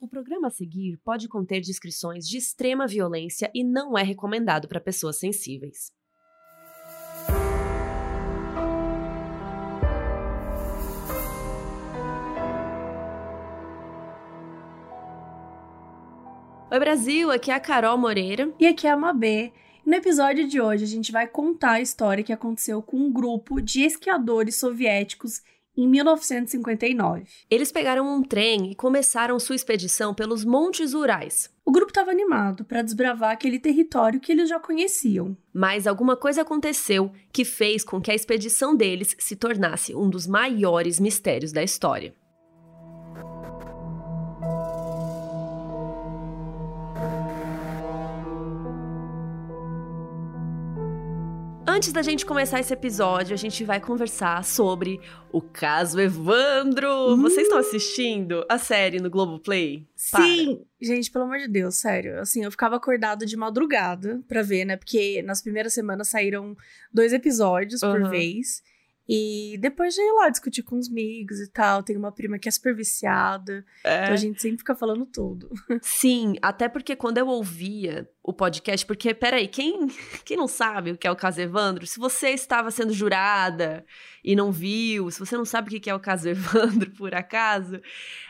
O programa a seguir pode conter descrições de extrema violência e não é recomendado para pessoas sensíveis. Oi Brasil, aqui é a Carol Moreira. E aqui é a Mabê. No episódio de hoje a gente vai contar a história que aconteceu com um grupo de esquiadores soviéticos em 1959. Eles pegaram um trem e começaram sua expedição pelos Montes Urais. O grupo estava animado para desbravar aquele território que eles já conheciam. Mas alguma coisa aconteceu que fez com que a expedição deles se tornasse um dos maiores mistérios da história. Antes da gente começar esse episódio, a gente vai conversar sobre o caso Evandro. Hum. Vocês estão assistindo a série no Globoplay? Sim! Para. Gente, pelo amor de Deus, sério. Assim, eu ficava acordada de madrugada pra ver, né? Porque nas primeiras semanas saíram dois episódios uhum. por vez. E depois já ia lá discutir com os amigos e tal. Tem uma prima que é super viciada. É. Então a gente sempre fica falando tudo. Sim, até porque quando eu ouvia o podcast, porque, peraí, quem, quem não sabe o que é o caso Evandro, se você estava sendo jurada e não viu, se você não sabe o que é o caso Evandro, por acaso,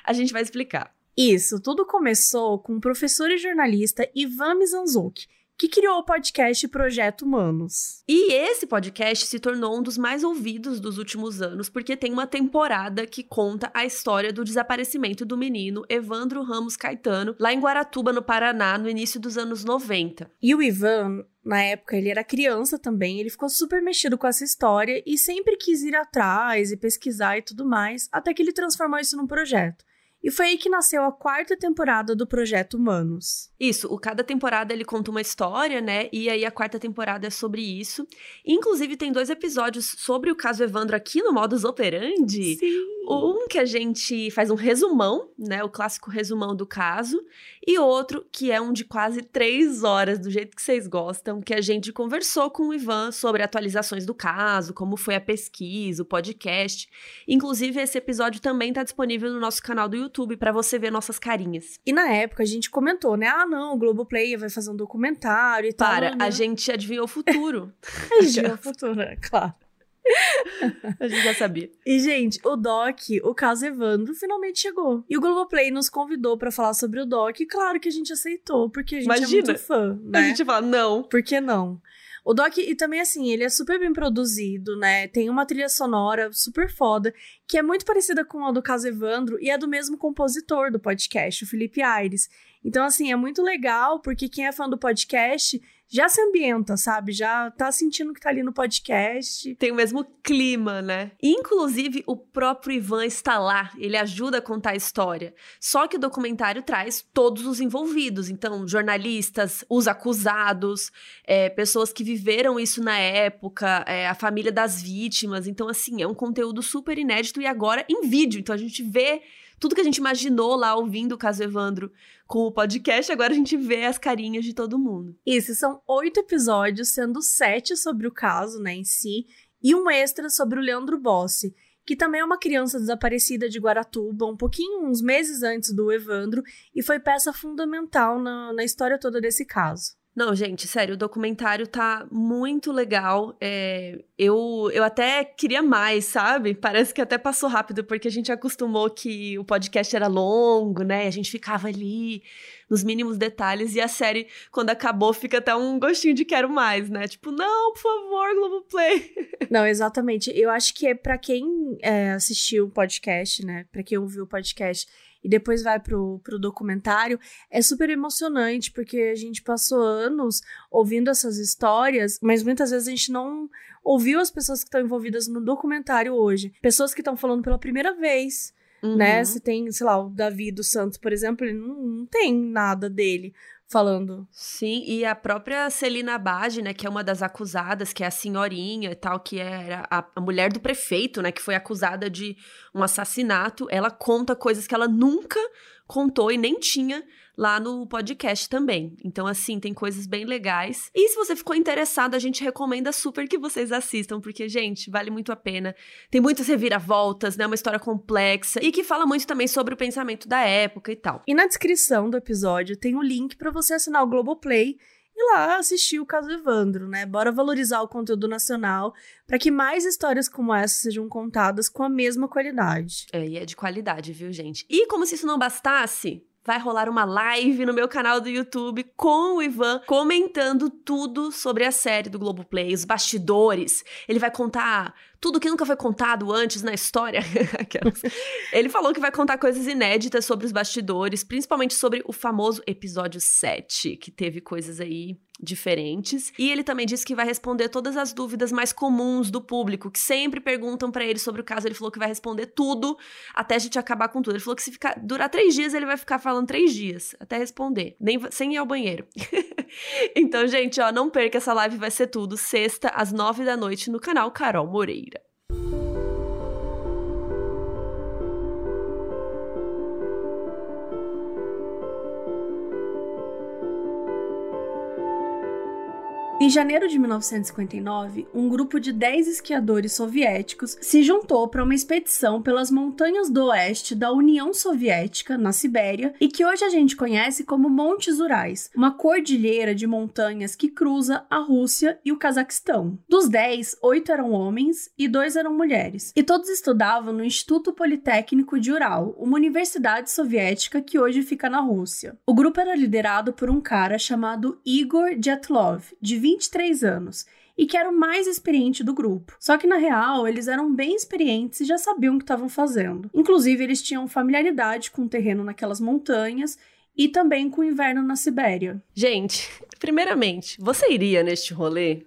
a gente vai explicar. Isso, tudo começou com o professor e jornalista Ivan Mizanzuki que criou o podcast Projeto Humanos. E esse podcast se tornou um dos mais ouvidos dos últimos anos, porque tem uma temporada que conta a história do desaparecimento do menino Evandro Ramos Caetano, lá em Guaratuba, no Paraná, no início dos anos 90. E o Ivan, na época, ele era criança também, ele ficou super mexido com essa história e sempre quis ir atrás e pesquisar e tudo mais, até que ele transformou isso num projeto. E foi aí que nasceu a quarta temporada do Projeto Humanos. Isso, o cada temporada ele conta uma história, né? E aí a quarta temporada é sobre isso. Inclusive tem dois episódios sobre o caso Evandro aqui no Modus Operandi. Sim. Um que a gente faz um resumão, né? O clássico resumão do caso. E outro que é um de quase três horas, do jeito que vocês gostam, que a gente conversou com o Ivan sobre atualizações do caso, como foi a pesquisa, o podcast. Inclusive, esse episódio também está disponível no nosso canal do YouTube para você ver nossas carinhas. E na época a gente comentou, né? Ah, não, o Globoplay vai fazer um documentário e Para, tal. Para, né? a gente adivinhou o futuro. adivinhou o futuro, é claro. A gente já sabia. E, gente, o Doc, o caso Evandro, finalmente chegou. E o Globoplay nos convidou para falar sobre o Doc. E claro que a gente aceitou, porque a gente Imagina, é muito fã, né? A gente fala, não. Por que não? O Doc, e também assim, ele é super bem produzido, né? Tem uma trilha sonora super foda, que é muito parecida com a do caso Evandro, e é do mesmo compositor do podcast, o Felipe Aires. Então, assim, é muito legal, porque quem é fã do podcast já se ambienta, sabe? Já tá sentindo que tá ali no podcast. Tem o mesmo clima, né? Inclusive, o próprio Ivan está lá, ele ajuda a contar a história. Só que o documentário traz todos os envolvidos, então, jornalistas, os acusados, é, pessoas que viveram isso na época, é, a família das vítimas. Então, assim, é um conteúdo super inédito e agora em vídeo. Então, a gente vê tudo que a gente imaginou lá ouvindo o caso Evandro com o podcast, agora a gente vê as carinhas de todo mundo. Isso, são oito episódios, sendo sete sobre o caso, né, em si, e um extra sobre o Leandro Bossi, que também é uma criança desaparecida de Guaratuba, um pouquinho, uns meses antes do Evandro, e foi peça fundamental na, na história toda desse caso. Não, gente, sério, o documentário tá muito legal. É, eu, eu até queria mais, sabe? Parece que até passou rápido, porque a gente acostumou que o podcast era longo, né? A gente ficava ali nos mínimos detalhes, e a série, quando acabou, fica até um gostinho de quero mais, né? Tipo, não, por favor, Globoplay. Não, exatamente. Eu acho que é para quem é, assistiu o podcast, né? Para quem ouviu o podcast e depois vai pro, pro documentário, é super emocionante, porque a gente passou anos ouvindo essas histórias, mas muitas vezes a gente não ouviu as pessoas que estão envolvidas no documentário hoje. Pessoas que estão falando pela primeira vez. Né? Uhum. Né? Se tem, sei lá, o Davi dos Santos, por exemplo, ele não, não tem nada dele falando. Sim, e a própria Celina Abad, né, que é uma das acusadas, que é a senhorinha e tal, que era a, a, mulher do prefeito, né, que foi acusada de um assassinato, ela conta coisas que ela nunca contou e nem tinha lá no podcast também. Então, assim, tem coisas bem legais. E se você ficou interessado, a gente recomenda super que vocês assistam, porque, gente, vale muito a pena. Tem muitas reviravoltas, né? Uma história complexa e que fala muito também sobre o pensamento da época e tal. E na descrição do episódio tem o um link para você assinar o Globoplay e lá assistir o caso Evandro, né? Bora valorizar o conteúdo nacional para que mais histórias como essa sejam contadas com a mesma qualidade. É, e é de qualidade, viu, gente? E como se isso não bastasse, vai rolar uma live no meu canal do YouTube com o Ivan comentando tudo sobre a série do Globoplay, os bastidores. Ele vai contar tudo que nunca foi contado antes na história. Ele falou que vai contar coisas inéditas sobre os bastidores, principalmente sobre o famoso episódio 7, que teve coisas aí diferentes. E ele também disse que vai responder todas as dúvidas mais comuns do público, que sempre perguntam para ele sobre o caso. Ele falou que vai responder tudo até a gente acabar com tudo. Ele falou que se ficar, durar três dias, ele vai ficar falando três dias até responder, nem sem ir ao banheiro. então, gente, ó, não perca essa live, vai ser tudo sexta às nove da noite no canal Carol Moreira. Em janeiro de 1959, um grupo de 10 esquiadores soviéticos se juntou para uma expedição pelas montanhas do oeste da União Soviética, na Sibéria, e que hoje a gente conhece como Montes Urais, uma cordilheira de montanhas que cruza a Rússia e o Cazaquistão. Dos 10, 8 eram homens e 2 eram mulheres, e todos estudavam no Instituto Politécnico de Ural, uma universidade soviética que hoje fica na Rússia. O grupo era liderado por um cara chamado Igor Dyatlov, de 23 anos e que era o mais experiente do grupo. Só que na real, eles eram bem experientes e já sabiam o que estavam fazendo. Inclusive, eles tinham familiaridade com o terreno naquelas montanhas e também com o inverno na Sibéria. Gente, primeiramente, você iria neste rolê?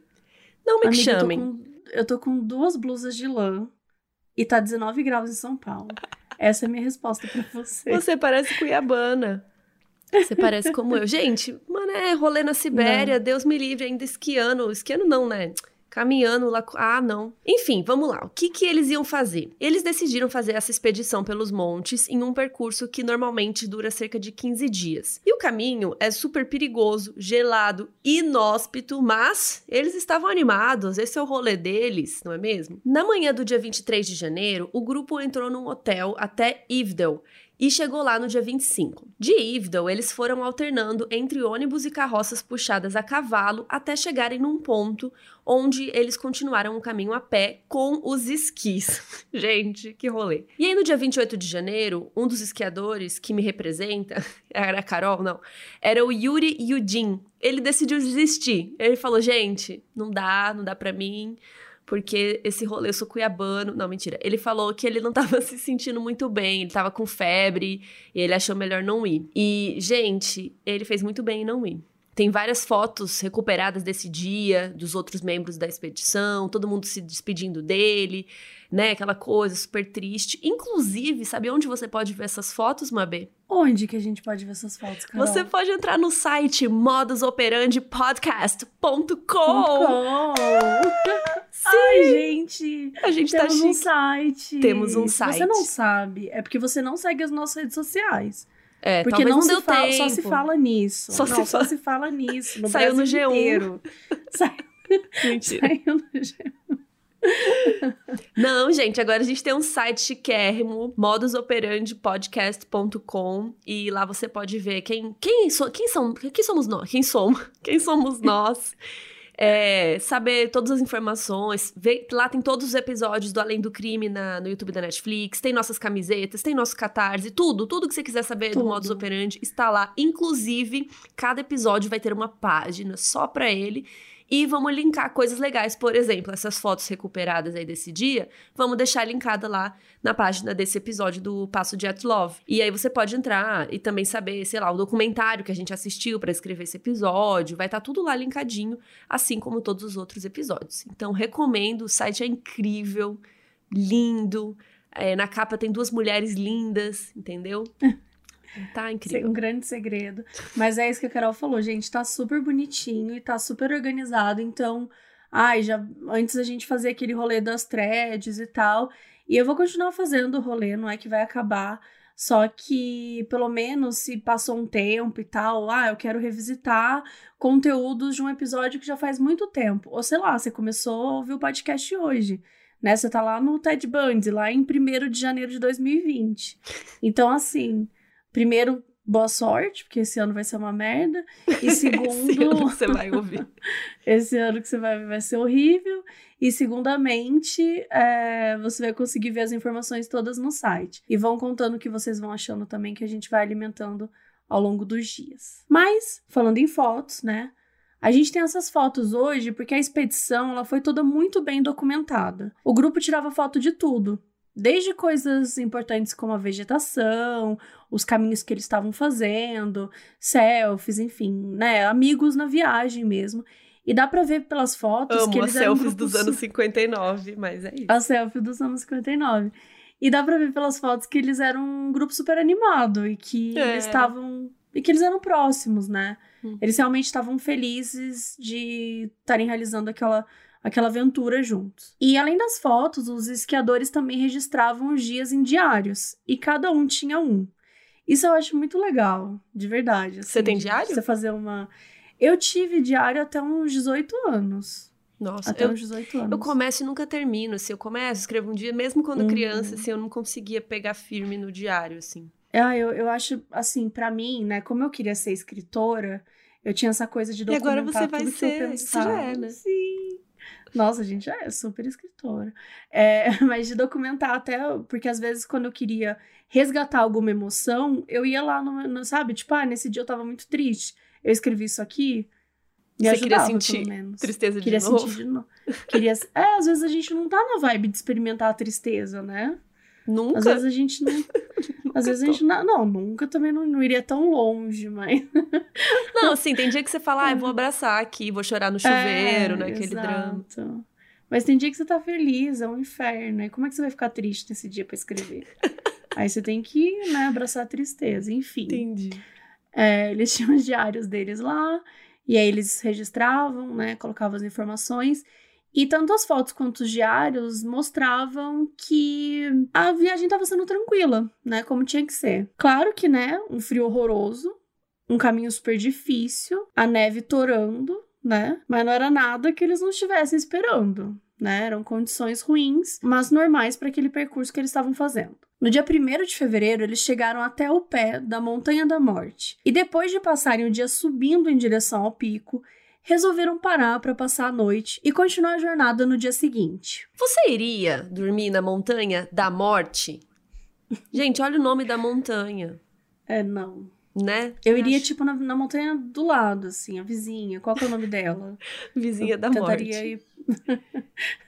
Não me Amiga, chamem. Eu tô, com, eu tô com duas blusas de lã e tá 19 graus em São Paulo. Essa é a minha resposta para você. Você parece cuiabana. Você parece como eu. Gente, mano, é rolê na Sibéria, não. Deus me livre, ainda esquiando. Esquiando não, né? Caminhando lá. Ah, não. Enfim, vamos lá. O que, que eles iam fazer? Eles decidiram fazer essa expedição pelos montes em um percurso que normalmente dura cerca de 15 dias. E o caminho é super perigoso, gelado, inóspito, mas eles estavam animados. Esse é o rolê deles, não é mesmo? Na manhã do dia 23 de janeiro, o grupo entrou num hotel até Ivdel, e chegou lá no dia 25. De Ivdal, eles foram alternando entre ônibus e carroças puxadas a cavalo até chegarem num ponto onde eles continuaram o caminho a pé com os esquis. Gente, que rolê. E aí no dia 28 de janeiro, um dos esquiadores que me representa, era a Carol, não, era o Yuri Yudin. Ele decidiu desistir. Ele falou: "Gente, não dá, não dá para mim" porque esse rolê eu sou cuiabano. Não, mentira. Ele falou que ele não tava se sentindo muito bem, ele tava com febre e ele achou melhor não ir. E, gente, ele fez muito bem em não ir. Tem várias fotos recuperadas desse dia, dos outros membros da expedição, todo mundo se despedindo dele, né? Aquela coisa super triste. Inclusive, sabe onde você pode ver essas fotos, Mabê? Onde que a gente pode ver essas fotos, Carol? Você pode entrar no site modusoperandipodcast.com. Sim! Ai, gente! A gente tá temos tá um site. Temos um site. Você não sabe, é porque você não segue as nossas redes sociais. É, porque não, não se deu fala, tempo. só se fala nisso. Só, não, se, só fala... se fala nisso. No Saiu no G1. Inteiro. Saiu... Mentira. Saiu no G1. Não, gente, agora a gente tem um site chiquérrimo, modusoperandipodcast.com e lá você pode ver quem, quem, so, quem, são, quem somos nós, quem somos, quem somos nós. É, saber todas as informações. Ver, lá tem todos os episódios do Além do Crime na, no YouTube da Netflix, tem nossas camisetas, tem nosso catarse, tudo, tudo que você quiser saber Tudo. do Modus Operandi está lá. Inclusive, cada episódio vai ter uma página só pra ele. E vamos linkar coisas legais, por exemplo, essas fotos recuperadas aí desse dia, vamos deixar linkada lá na página desse episódio do Passo de At Love. E aí você pode entrar e também saber, sei lá, o documentário que a gente assistiu para escrever esse episódio, vai estar tá tudo lá linkadinho, assim como todos os outros episódios. Então recomendo, o site é incrível, lindo. É, na capa tem duas mulheres lindas, entendeu? Tá incrível. Um grande segredo. Mas é isso que a Carol falou, gente. Tá super bonitinho e tá super organizado. Então, ai, já antes a gente fazia aquele rolê das threads e tal. E eu vou continuar fazendo o rolê, não é que vai acabar. Só que, pelo menos, se passou um tempo e tal, ah, eu quero revisitar conteúdos de um episódio que já faz muito tempo. Ou sei lá, você começou a ouvir o podcast hoje. Né? Você tá lá no Ted Bundy, lá em 1 de janeiro de 2020. Então, assim, primeiro, boa sorte, porque esse ano vai ser uma merda. E segundo. esse ano que você vai ouvir. esse ano que você vai vai ser horrível. E segundamente, é, você vai conseguir ver as informações todas no site. E vão contando o que vocês vão achando também, que a gente vai alimentando ao longo dos dias. Mas, falando em fotos, né? A gente tem essas fotos hoje porque a expedição ela foi toda muito bem documentada. O grupo tirava foto de tudo, desde coisas importantes como a vegetação, os caminhos que eles estavam fazendo, selfies, enfim, né, amigos na viagem mesmo. E dá pra ver pelas fotos Amo que eles as eram selfies dos anos su- 59, mas é isso. A selfie dos anos 59. E dá pra ver pelas fotos que eles eram um grupo super animado e que É. eles estavam. E que eles eram próximos, né? Hum. Eles realmente estavam felizes de estarem realizando aquela, aquela aventura juntos. E além das fotos, os esquiadores também registravam os dias em diários. E cada um tinha um. Isso eu acho muito legal, de verdade. Você assim, tem de diário? Você fazer uma. Eu tive diário até uns 18 anos. Nossa, Até eu, uns 18 anos. eu começo e nunca termino. Se eu começo, escrevo um dia, mesmo quando Uhum. criança, assim, eu não conseguia pegar firme no diário, assim. Ah, eu, eu acho, assim, pra mim, né, como eu queria ser escritora, eu tinha essa coisa de E agora documentar você vai tudo que eu ser, você já é, né? Sim. Nossa, a gente já é super escritora. É, mas de documentar até, porque às vezes quando eu queria resgatar alguma emoção, eu ia lá, no, no- sabe? Tipo, ah, nesse dia eu tava muito triste, eu escrevi isso aqui, me Você queria ajudava, sentir pelo menos. Tristeza de Queria novo. sentir de novo. Queria... É, às vezes a gente não tá na vibe de experimentar a tristeza, né? Nunca. Às vezes a gente não. às vezes a gente não. Não, nunca também não, não iria tão longe, mas. Não, assim, tem dia que você fala, ah, eu vou abraçar aqui, vou chorar no chuveiro, É, naquele drama. exato. Mas tem dia que você tá feliz, é um inferno. E como é que você vai ficar triste nesse dia pra escrever? Aí você tem que, né, abraçar a tristeza. Enfim. Entendi. É, eles tinham os diários deles lá, e aí eles registravam, né, colocavam as informações. E tanto as fotos quanto os diários mostravam que a viagem estava sendo tranquila, né, como tinha que ser. Claro que, né, um frio horroroso, um caminho super difícil, a neve torando, né, mas não era nada que eles não estivessem esperando. Né, eram condições ruins, mas normais para aquele percurso que eles estavam fazendo. No dia 1 de fevereiro, eles chegaram até o pé da Montanha da Morte. E depois de passarem o dia subindo em direção ao pico, resolveram parar para passar a noite e continuar a jornada no dia seguinte. Você iria dormir na montanha da morte? Gente, olha o nome da montanha, É, não. né? Eu iria, Acho- tipo, na, na montanha do lado, assim, a vizinha. Qual que é o nome dela? Vizinha da Eu tentaria morte.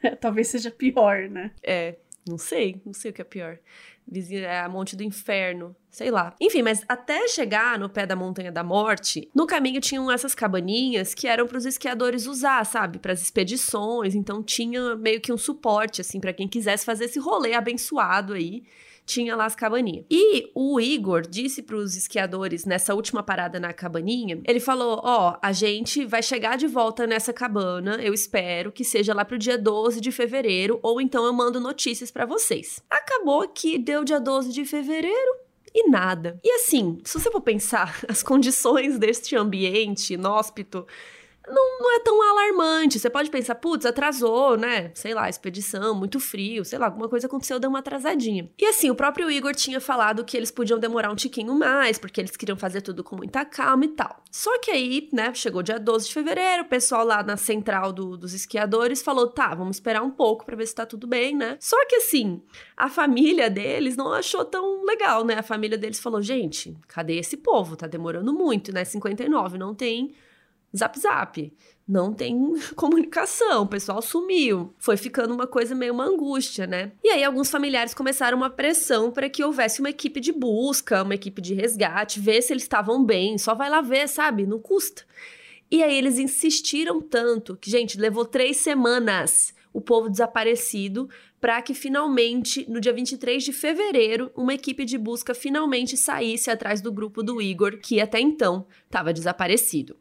ir... Talvez seja pior, né? É, não sei, não sei o que é pior. Vizinha é a Monte do Inferno, sei lá. Enfim, mas até chegar no pé da Montanha da Morte, no caminho tinham essas cabaninhas que eram para os esquiadores usar, sabe, para as expedições. Então tinha meio que um suporte assim para quem quisesse fazer esse rolê abençoado aí. Tinha lá as cabaninhas. E o Igor disse para os esquiadores nessa última parada na cabaninha, ele falou: "Ó, a gente vai chegar de volta nessa cabana, eu espero que seja lá pro dia 12 de fevereiro, ou então eu mando notícias para vocês". Acabou que deu dia 12 de fevereiro e nada. E assim, se você for pensar, as condições deste ambiente inóspito não, não é tão alarmante. Você pode pensar, putz, atrasou, né? Sei lá, expedição, muito frio, sei lá, alguma coisa aconteceu, deu uma atrasadinha. E assim, o próprio Igor tinha falado que eles podiam demorar um tiquinho mais, porque eles queriam fazer tudo com muita calma e tal. Só que aí, né, chegou dia 12 de fevereiro, o pessoal lá na central do- dos esquiadores falou: tá, vamos esperar um pouco pra ver se tá tudo bem, né? Só que assim, a família deles não achou tão legal, né? A família deles falou: gente, cadê esse povo? Tá demorando muito, né? 59, não tem zap zap. Não tem comunicação, o pessoal sumiu. Foi ficando uma coisa meio uma angústia, né? E aí alguns familiares começaram uma pressão para que houvesse uma equipe de busca, uma equipe de resgate, ver se eles estavam bem, só vai lá ver, sabe? Não custa. E aí eles insistiram tanto que, gente, levou três semanas o povo desaparecido para que finalmente, no dia 23 de fevereiro, uma equipe de busca finalmente saísse atrás do grupo do Igor, que até então estava desaparecido.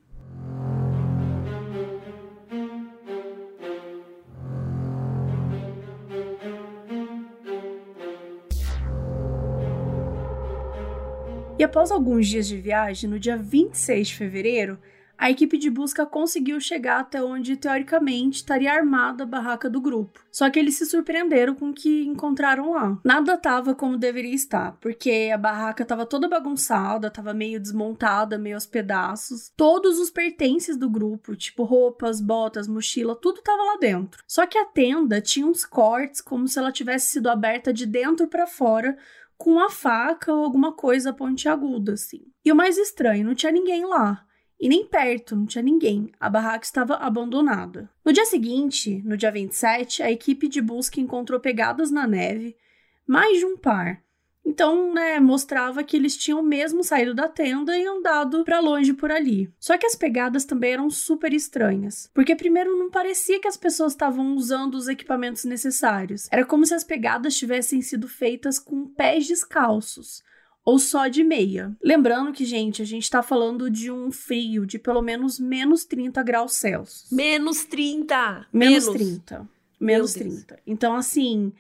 E após alguns dias de viagem, no dia 26 de fevereiro, a equipe de busca conseguiu chegar até onde teoricamente estaria armada a barraca do grupo. Só que eles se surpreenderam com o que encontraram lá. Nada estava como deveria estar, porque a barraca estava toda bagunçada, estava meio desmontada, meio aos pedaços. Todos os pertences do grupo, tipo roupas, botas, mochila, tudo estava lá dentro. Só que a tenda tinha uns cortes como se ela tivesse sido aberta de dentro para fora com uma faca ou alguma coisa pontiaguda assim. E o mais estranho, não tinha ninguém lá. E nem perto, não tinha ninguém. A barraca estava abandonada. No dia seguinte, no dia 27, a equipe de busca encontrou pegadas na neve, mais de um par. Então, né, mostrava que eles tinham mesmo saído da tenda e andado para longe por ali. Só que as pegadas também eram super estranhas, porque primeiro não parecia que as pessoas estavam usando os equipamentos necessários. Era como se as pegadas tivessem sido feitas com pés descalços ou só de meia. Lembrando que, gente, a gente tá falando de um frio de pelo menos menos 30 graus Celsius. Menos 30! Menos, menos. 30. Menos 30. Então, assim,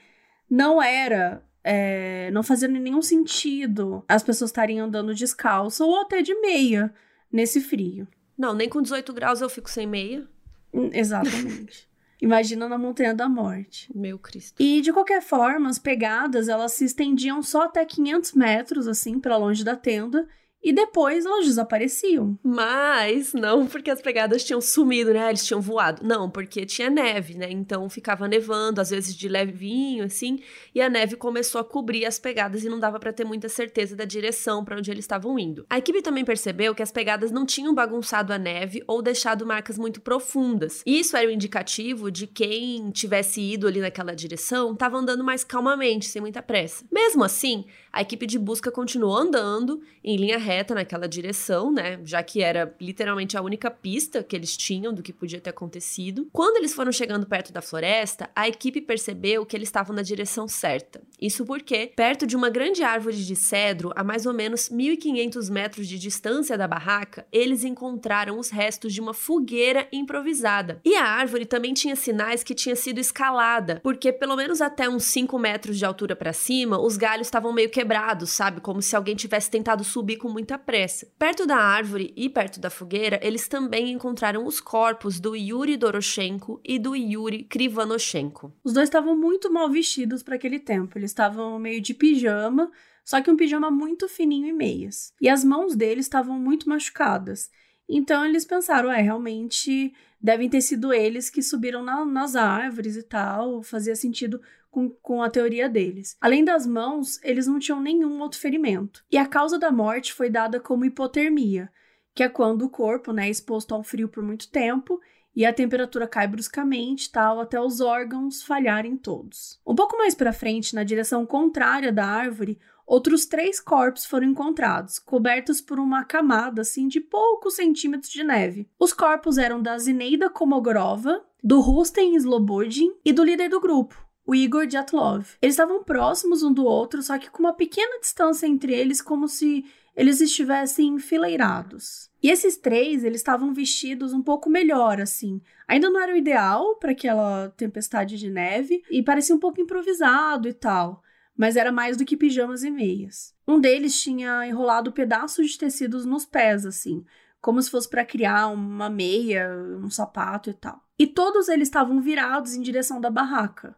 não era. É, não fazia nenhum sentido as pessoas estarem andando descalço ou até de meia nesse frio. Não, nem com 18 graus eu fico sem meia. Hum, exatamente. Imagina na Montanha da Morte. Meu Cristo. E de qualquer forma, as pegadas elas se estendiam só até 500 metros, assim, para longe da tenda, e depois elas desapareciam. Mas não porque as pegadas tinham sumido, né? Eles tinham voado. Não, porque tinha neve, né? Então ficava nevando, às vezes de levinho, assim, e a neve começou a cobrir as pegadas e não dava para ter muita certeza da direção para onde eles estavam indo. A equipe também percebeu que as pegadas não tinham bagunçado a neve ou deixado marcas muito profundas. Isso era um indicativo de quem tivesse ido ali naquela direção estava andando mais calmamente, sem muita pressa. Mesmo assim, a equipe de busca continuou andando em linha reta naquela direção, né? Já que era literalmente a única pista que eles tinham do que podia ter acontecido. Quando eles foram chegando perto da floresta, a equipe percebeu que eles estavam na direção certa. Isso porque, perto de uma grande árvore de cedro, a mais ou menos 1.500 metros de distância da barraca, eles encontraram os restos de uma fogueira improvisada. E a árvore também tinha sinais que tinha sido escalada, porque pelo menos até uns 5 metros de altura para cima, os galhos estavam meio que quebrados, sabe? Como se alguém tivesse tentado subir com muita pressa. Perto da árvore e perto da fogueira, eles também encontraram os corpos do Yuri Doroshenko e do Yuri Krivanoshenko. Os dois estavam muito mal vestidos para aquele tempo. Eles estavam meio de pijama, só que um pijama muito fininho e meias. E as mãos deles estavam muito machucadas. Então eles pensaram, é, realmente devem ter sido eles que subiram na, nas árvores e tal, fazia sentido com, com a teoria deles. Além das mãos, eles não tinham nenhum outro ferimento. E a causa da morte foi dada como hipotermia, que é quando o corpo né, é exposto ao frio por muito tempo e a temperatura cai bruscamente, tal, até os órgãos falharem todos. Um pouco mais para frente, na direção contrária da árvore, outros três corpos foram encontrados, cobertos por uma camada assim de poucos centímetros de neve. Os corpos eram da Zineida Komogorova, do Rustem Slobodin e do líder do grupo, o Igor Dyatlov. Eles estavam próximos um do outro, só que com uma pequena distância entre eles, como se eles estivessem enfileirados. E esses três, eles estavam vestidos um pouco melhor, assim. Ainda não era o ideal para aquela tempestade de neve e parecia um pouco improvisado e tal, mas era mais do que pijamas e meias. Um deles tinha enrolado pedaços de tecidos nos pés, assim, como se fosse para criar uma meia, um sapato e tal. E todos eles estavam virados em direção da barraca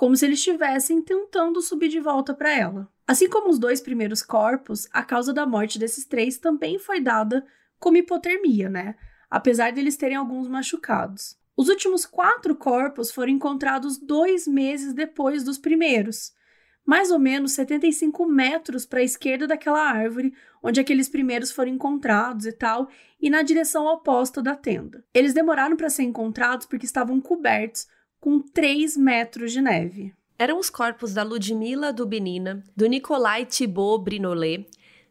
como se eles estivessem tentando subir de volta para ela. Assim como os dois primeiros corpos, a causa da morte desses três também foi dada como hipotermia, né? Apesar deles terem alguns machucados. Os últimos quatro corpos foram encontrados dois meses depois dos primeiros, mais ou menos 75 metros para a esquerda daquela árvore onde aqueles primeiros foram encontrados e tal, e na direção oposta da tenda. Eles demoraram para ser encontrados porque estavam cobertos com 3 metros de neve. Eram os corpos da Ludmila Dubinina, do Nikolai Thibaut Brinolet,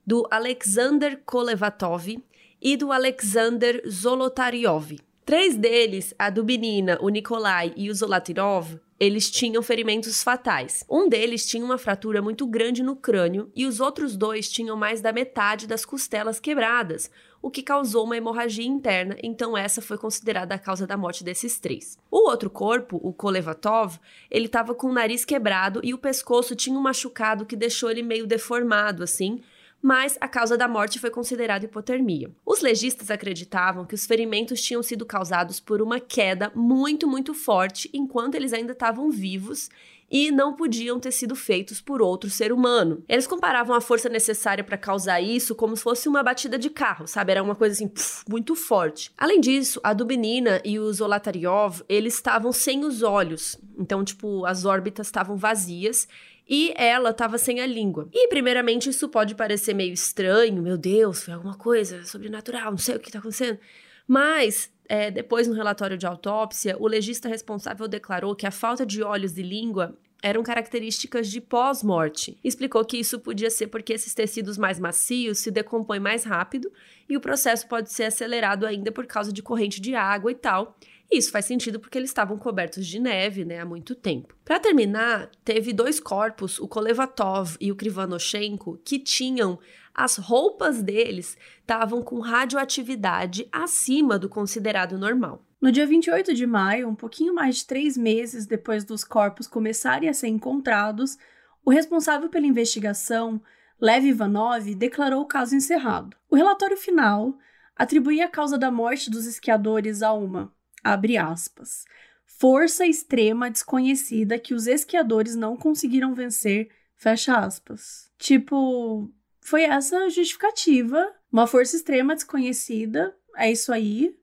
do Alexander Kolevatov e do Alexander Zolotaryov. Três deles, a Dubinina, o Nikolai e o Zolotaryov, eles tinham ferimentos fatais. Um deles tinha uma fratura muito grande no crânio e os outros dois tinham mais da metade das costelas quebradas, o que causou uma hemorragia interna, então essa foi considerada a causa da morte desses três. O outro corpo, o Kolevatov, ele estava com o nariz quebrado e o pescoço tinha um machucado que deixou ele meio deformado assim, mas a causa da morte foi considerada hipotermia. Os legistas acreditavam que os ferimentos tinham sido causados por uma queda muito, muito forte enquanto eles ainda estavam vivos e não podiam ter sido feitos por outro ser humano. Eles comparavam a força necessária para causar isso como se fosse uma batida de carro, sabe? Era uma coisa assim, muito forte. Além disso, a Dubinina e o Zolotaryov, eles estavam sem os olhos. Então, tipo, as órbitas estavam vazias e ela estava sem a língua. E, primeiramente, isso pode parecer meio estranho, meu Deus, foi alguma coisa sobrenatural, não sei o que está acontecendo. Mas, é, depois no relatório de autópsia, o legista responsável declarou que a falta de olhos e língua eram características de pós-morte. Explicou que isso podia ser porque esses tecidos mais macios se decompõem mais rápido e o processo pode ser acelerado ainda por causa de corrente de água e tal. E isso faz sentido porque eles estavam cobertos de neve, né, há muito tempo. Para terminar, teve dois corpos, o Kolevatov e o Krivanoshenko, que tinham as roupas deles estavam com radioatividade acima do considerado normal. No dia 28 de maio, um pouquinho mais de três meses depois dos corpos começarem a ser encontrados, o responsável pela investigação, Lev Ivanov, declarou o caso encerrado. O relatório final atribuía a causa da morte dos esquiadores a uma abre aspas, força extrema desconhecida que os esquiadores não conseguiram vencer, fecha aspas. Tipo, foi essa a justificativa, uma força extrema desconhecida, é isso aí.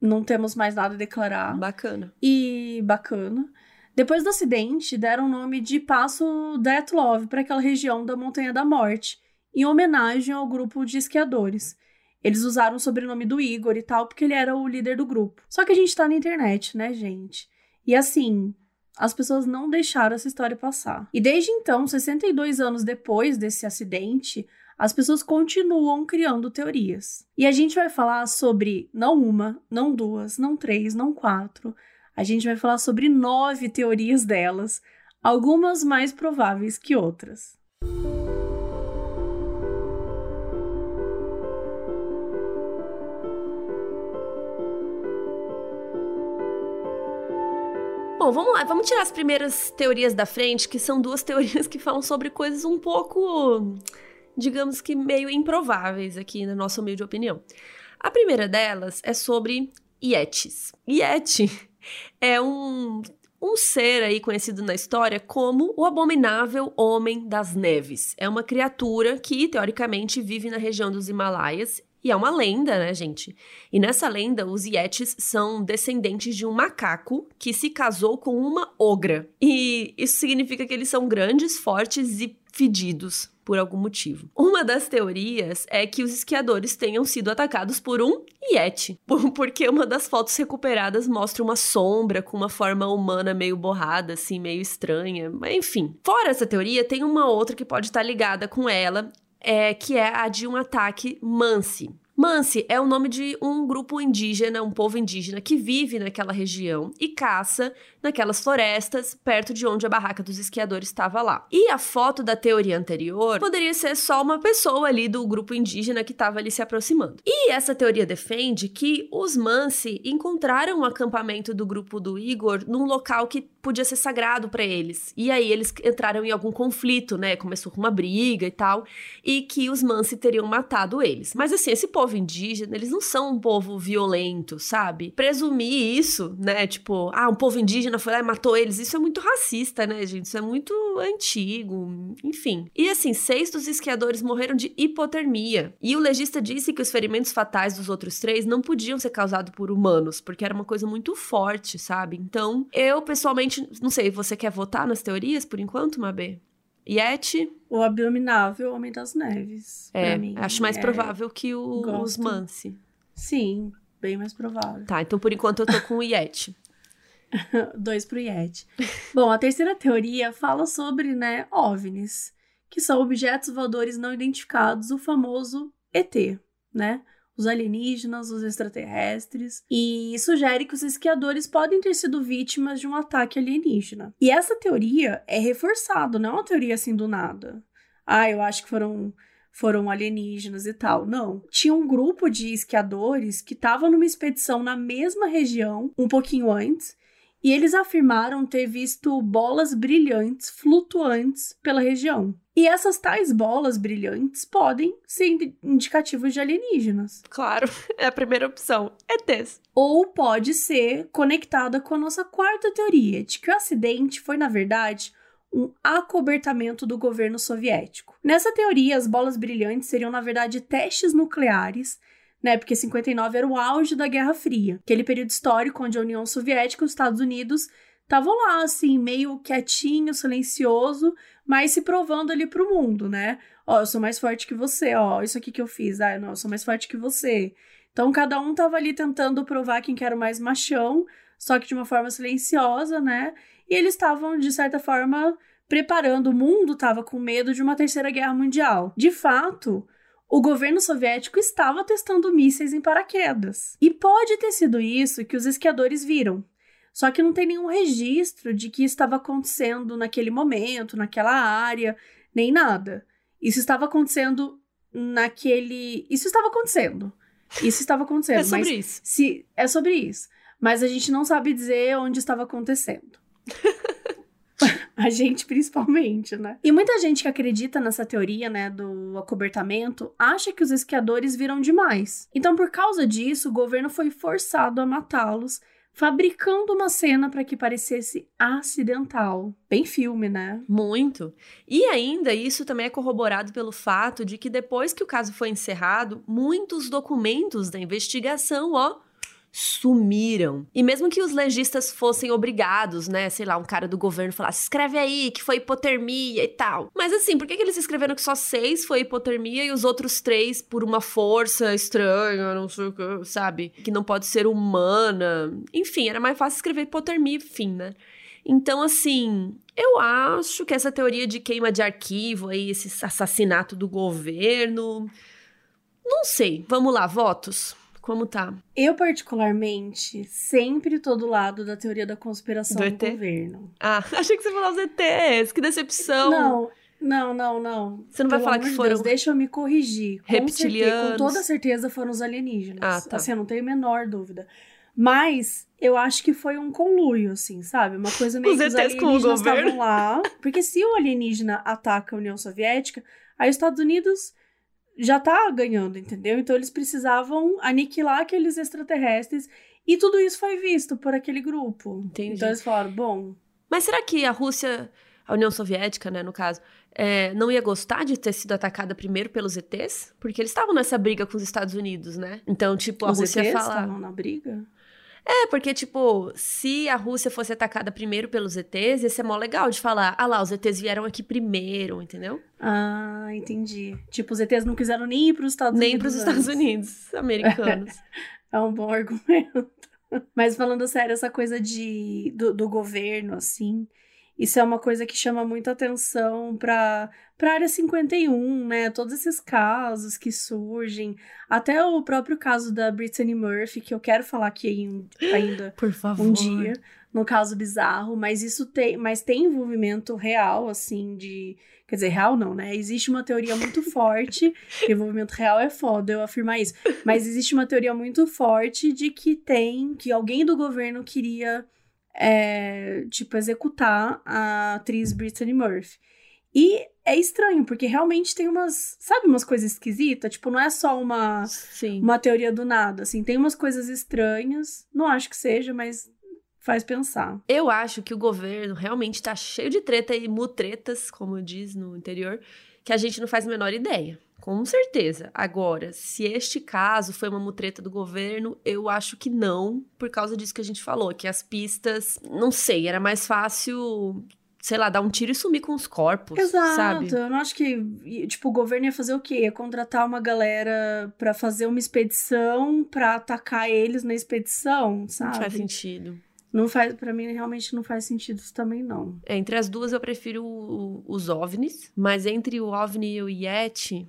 Não temos mais nada a declarar. Bacana. E bacana. Depois do acidente, deram o nome de Passo Detlov para aquela região da Montanha da Morte, em homenagem ao grupo de esquiadores. Eles usaram o sobrenome do Igor e tal, porque ele era o líder do grupo. Só que a gente tá na internet, né, gente? E assim, as pessoas não deixaram essa história passar. E desde então, 62 anos depois desse acidente, as pessoas continuam criando teorias. E a gente vai falar sobre não uma, não duas, não três, não quatro. A gente vai falar sobre nove teorias delas, algumas mais prováveis que outras. Bom, vamos lá, vamos tirar as primeiras teorias da frente, que são duas teorias que falam sobre coisas um pouco, digamos que meio improváveis aqui na nossa humilde opinião. A primeira delas é sobre Yetis. Yeti é um, um ser aí conhecido na história como o abominável Homem das Neves. É uma criatura que, teoricamente, vive na região dos Himalaias e é uma lenda, né, gente? E nessa lenda, os Yetis são descendentes de um macaco que se casou com uma ogra. E isso significa que eles são grandes, fortes e fedidos por algum motivo. Uma das teorias é que os esquiadores tenham sido atacados por um Yeti, porque uma das fotos recuperadas mostra uma sombra com uma forma humana meio borrada, assim, meio estranha. Mas enfim. Fora essa teoria, tem uma outra que pode estar ligada com ela, é, que é a de um ataque Mansi. Mansi é o nome de um grupo indígena, um povo indígena que vive naquela região e caça naquelas florestas perto de onde a barraca dos esquiadores estava lá. E a foto da teoria anterior poderia ser só uma pessoa ali do grupo indígena que estava ali se aproximando. E essa teoria defende que os Mansi encontraram o acampamento do grupo do Igor num local que podia ser sagrado para eles. E aí eles entraram em algum conflito, né? Começou com uma briga e tal, e que os Mansi teriam matado eles. Mas assim, esse povo indígena, eles não são um povo violento, sabe? Presumir isso, né? Tipo, ah, um povo indígena foi lá e matou eles. Isso é muito racista, né, gente? Isso é muito antigo, enfim. E assim, seis dos esquiadores morreram de hipotermia. E o legista disse que os ferimentos fatais dos outros três não podiam ser causados por humanos, porque era uma coisa muito forte, sabe? Então, eu pessoalmente, não sei, você quer votar nas teorias por enquanto, Mabê? Yeti. O Abominável Homem das Neves. É, mim. acho mais é, provável que o, os Mansi. Sim, bem mais provável. Tá, então por enquanto eu tô com o Yeti. Dois pro Yeti. Bom, a terceira teoria fala sobre, né, OVNIs, que são objetos voadores não identificados, o famoso ET, né? Os alienígenas, os extraterrestres, e sugere que os esquiadores podem ter sido vítimas de um ataque alienígena. E essa teoria é reforçada, não é uma teoria assim do nada. Ah, eu acho que foram foram alienígenas e tal. Não. Tinha um grupo de esquiadores que estava numa expedição na mesma região, um pouquinho antes, e eles afirmaram ter visto bolas brilhantes flutuantes pela região. E essas tais bolas brilhantes podem ser indicativos de alienígenas. Claro, é a primeira opção. ETs. Ou pode ser conectada com a nossa quarta teoria, de que o acidente foi, na verdade, um acobertamento do governo soviético. Nessa teoria, as bolas brilhantes seriam, na verdade, testes nucleares né? Porque 59 era o auge da Guerra Fria, aquele período histórico onde a União Soviética e os Estados Unidos estavam lá, assim, meio quietinho, silencioso, mas se provando ali pro mundo, né? Ó, eu sou mais forte que você, ó, isso aqui que eu fiz, ah, não, eu sou mais forte que você. Então, cada um tava ali tentando provar quem que era o mais machão, só que de uma forma silenciosa, né? E eles estavam, de certa forma, preparando, o mundo tava com medo de uma terceira guerra mundial. De fato, o governo soviético estava testando mísseis em paraquedas. E pode ter sido isso que os esquiadores viram. Só que não tem nenhum registro de que estava acontecendo naquele momento, naquela área, nem nada. Isso estava acontecendo naquele. Isso estava acontecendo. Isso estava acontecendo. é sobre isso. Se... É sobre isso. Mas a gente não sabe dizer onde estava acontecendo. A gente, principalmente, né? E muita gente que acredita nessa teoria, né, do acobertamento, acha que os esquiadores viram demais. Então, por causa disso, o governo foi forçado a matá-los fabricando uma cena para que parecesse acidental. Bem filme, né? Muito. E ainda isso também é corroborado pelo fato de que depois que o caso foi encerrado, muitos documentos da investigação, ó, sumiram. E mesmo que os legistas fossem obrigados, né, sei lá, um cara do governo falasse, escreve aí que foi hipotermia e tal. Mas assim, por que, que eles escreveram que só seis foi hipotermia e os outros três por uma força estranha, não sei o que, sabe? Que não pode ser humana. Enfim, era mais fácil escrever hipotermia fim, né? Então, assim, eu acho que essa teoria de queima de arquivo aí, esse assassinato do governo. Não sei. Vamos lá, votos? Como tá? Eu, particularmente, sempre tô do lado da teoria da conspiração do, do governo. Ah, achei que você falar os ETs. Que decepção. Não, não, não, não. Você não Pelo vai falar que foram. Deus, deixa eu me corrigir. Com reptilianos. Certeza, com toda certeza foram os alienígenas. Ah, tá. Assim, eu não tenho a menor dúvida. Mas eu acho que foi um conluio, assim, sabe? Uma coisa meio os que os alienígenas estavam lá. Porque se o alienígena ataca a União Soviética, aí os Estados Unidos já tá ganhando, entendeu? Então eles precisavam aniquilar aqueles extraterrestres e tudo isso foi visto por aquele grupo. Entendi. Então eles falaram, bom. Mas será que a Rússia, a União Soviética, né, no caso, é, não ia gostar de ter sido atacada primeiro pelos ETs? Porque eles estavam nessa briga com os Estados Unidos, né? Então, tipo, a os Rússia ETs fala. estavam na briga? É, porque, tipo, se a Rússia fosse atacada primeiro pelos ETs, ia ser mó legal de falar, ah lá, os ETs vieram aqui primeiro, entendeu? Ah, entendi. Tipo, os ETs não quiseram nem ir pros Estados nem Unidos. Nem pros Estados Unidos americanos. é um bom argumento. Mas falando sério, essa coisa de, do, do governo, assim, isso é uma coisa que chama muita atenção para a área 51, né? Todos esses casos que surgem, até o próprio caso da Brittany Murphy, que eu quero falar aqui ainda Por favor. um dia, no caso bizarro, mas isso tem, mas tem envolvimento real assim de, quer dizer, real não, né? Existe uma teoria muito forte, envolvimento real é foda eu afirmar isso, mas existe uma teoria muito forte de que tem que alguém do governo queria é, tipo, executar a atriz Brittany Murphy. E é estranho, porque realmente tem umas, sabe, umas coisas esquisitas? Tipo, não é só uma, Sim. uma teoria do nada, assim, tem umas coisas estranhas. Não acho que seja, mas faz pensar. Eu acho que o governo realmente tá cheio de treta e mutretas, como diz no interior, que a gente não faz a menor ideia. Com certeza. Agora, se este caso foi uma mutreta do governo, eu acho que não, por causa disso que a gente falou, que as pistas, não sei, era mais fácil sei lá, dar um tiro e sumir com os corpos, Exato. sabe? Eu não acho que, tipo, o governo ia fazer o quê? Ia contratar uma galera para fazer uma expedição para atacar eles na expedição, sabe? Não faz sentido. Não faz, para mim realmente não faz sentido isso também não. É, entre as duas eu prefiro o, os OVNIs, mas entre o OVNI e o Yeti,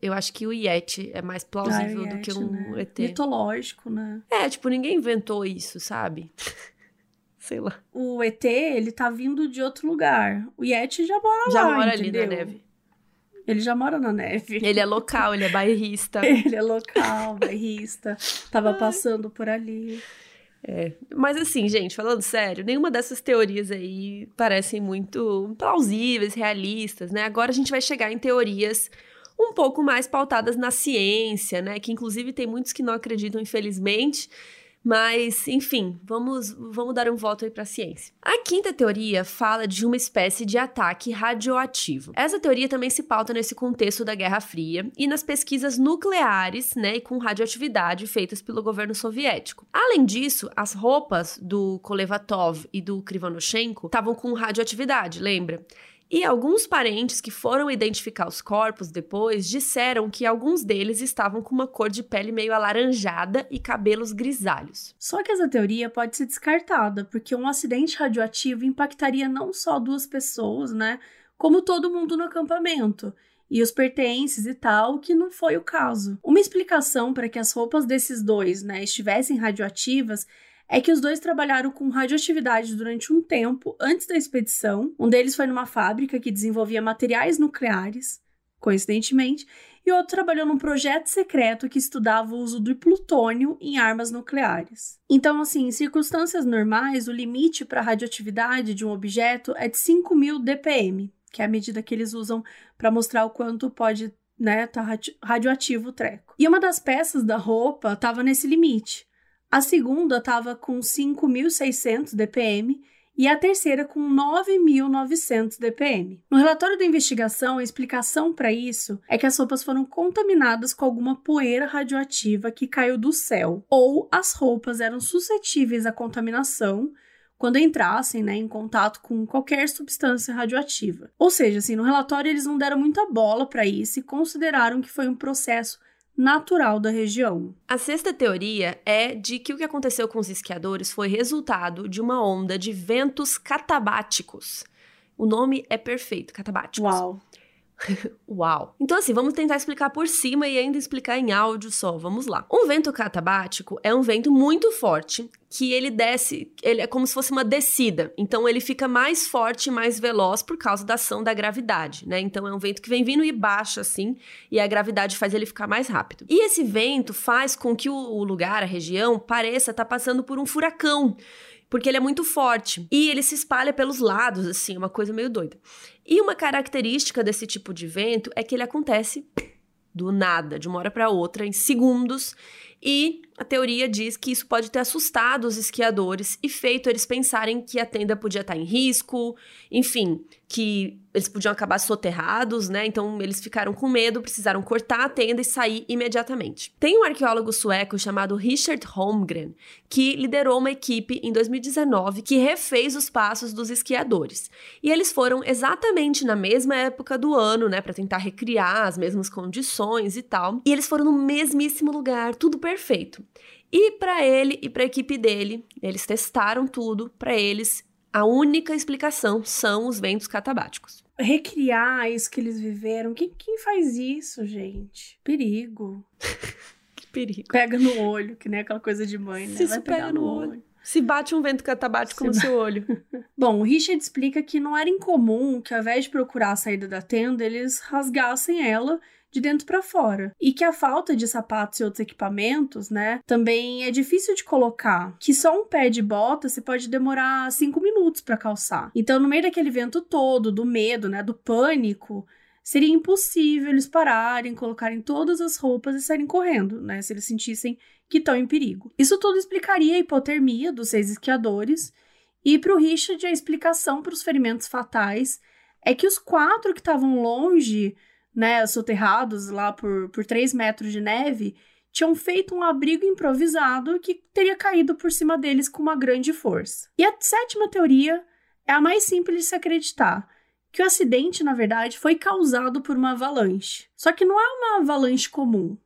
eu acho que o Yeti é mais plausível ah, Yeti, do que um né? ET. Mitológico, né? É, tipo, ninguém inventou isso, sabe? Sei lá. O ET, ele tá vindo de outro lugar. O Yeti já mora já lá, mora entendeu? ali na neve. Ele já mora na neve. Ele é local, ele é bairrista. ele é local, bairrista. Tava passando por ali. É, mas assim, gente, falando sério, nenhuma dessas teorias aí parecem muito plausíveis, realistas, né? Agora a gente vai chegar em teorias um pouco mais pautadas na ciência, né? Que inclusive tem muitos que não acreditam, infelizmente. Mas, enfim, vamos, vamos dar um voto aí para a ciência. A quinta teoria fala de uma espécie de ataque radioativo. Essa teoria também se pauta nesse contexto da Guerra Fria e nas pesquisas nucleares, né, e com radioatividade feitas pelo governo soviético. Além disso, as roupas do Kolevatov e do Krivonoshenko estavam com radioatividade, lembra? E alguns parentes que foram identificar os corpos depois disseram que alguns deles estavam com uma cor de pele meio alaranjada e cabelos grisalhos. Só que essa teoria pode ser descartada, porque um acidente radioativo impactaria não só duas pessoas, né, como todo mundo no acampamento e os pertences e tal, que não foi o caso. Uma explicação para que as roupas desses dois, né, estivessem radioativas é que os dois trabalharam com radioatividade durante um tempo antes da expedição. Um deles foi numa fábrica que desenvolvia materiais nucleares, coincidentemente, e outro trabalhou num projeto secreto que estudava o uso do plutônio em armas nucleares. Então, assim, em circunstâncias normais, o limite para a radioatividade de um objeto é de 5.000 dpm, que é a medida que eles usam para mostrar o quanto pode né, tá radioativo o treco. E uma das peças da roupa estava nesse limite. A segunda estava com 5.600 dpm e a terceira com 9.900 dpm. No relatório da investigação, a explicação para isso é que as roupas foram contaminadas com alguma poeira radioativa que caiu do céu, ou as roupas eram suscetíveis à contaminação quando entrassem né, em contato com qualquer substância radioativa. Ou seja, assim, no relatório eles não deram muita bola para isso e consideraram que foi um processo natural da região. A sexta teoria é de que o que aconteceu com os esquiadores foi resultado de uma onda de ventos catabáticos. O nome é perfeito, catabáticos. Uau. Uau! Então, assim, vamos tentar explicar por cima e ainda explicar em áudio só. Vamos lá. Um vento catabático é um vento muito forte que ele desce, ele é como se fosse uma descida. Então, ele fica mais forte e mais veloz por causa da ação da gravidade, né? Então, é um vento que vem vindo e baixa assim, e a gravidade faz ele ficar mais rápido. E esse vento faz com que o lugar, a região, pareça estar tá passando por um furacão porque ele é muito forte e ele se espalha pelos lados, assim, uma coisa meio doida. E uma característica desse tipo de vento é que ele acontece do nada, de uma hora para outra, em segundos, e a teoria diz que isso pode ter assustado os esquiadores e feito eles pensarem que a tenda podia estar em risco, enfim, que eles podiam acabar soterrados, né? Então eles ficaram com medo, precisaram cortar a tenda e sair imediatamente. Tem um arqueólogo sueco chamado Richard Holmgren que liderou uma equipe em 2019 que refez os passos dos esquiadores. E eles foram exatamente na mesma época do ano, né, para tentar recriar as mesmas condições e tal. E eles foram no mesmíssimo lugar, tudo perfeito. E para ele e para a equipe dele, eles testaram tudo, para eles a única explicação são os ventos catabáticos. Recriar isso que eles viveram. Quem, quem faz isso, gente? Perigo. que perigo. Pega no olho, que nem aquela coisa de mãe, né? Se Vai pega no olho. olho. Se bate um vento catabático Se no seu olho. Bom, o Richard explica que não era incomum que, ao invés de procurar a saída da tenda, eles rasgassem ela de dentro para fora. E que a falta de sapatos e outros equipamentos, né, também é difícil de colocar. Que só um pé de bota você pode demorar cinco minutos para calçar. Então, no meio daquele vento todo, do medo, né, do pânico, seria impossível eles pararem, colocarem todas as roupas e saírem correndo, né, se eles sentissem que estão em perigo. Isso tudo explicaria a hipotermia dos seis esquiadores. E para o Richard, a explicação para os ferimentos fatais é que os quatro que estavam longe né, soterrados lá por, por 3 metros de neve, tinham feito um abrigo improvisado que teria caído por cima deles com uma grande força. E a sétima teoria é a mais simples de se acreditar, que o acidente, na verdade, foi causado por uma avalanche. Só que não é uma avalanche comum,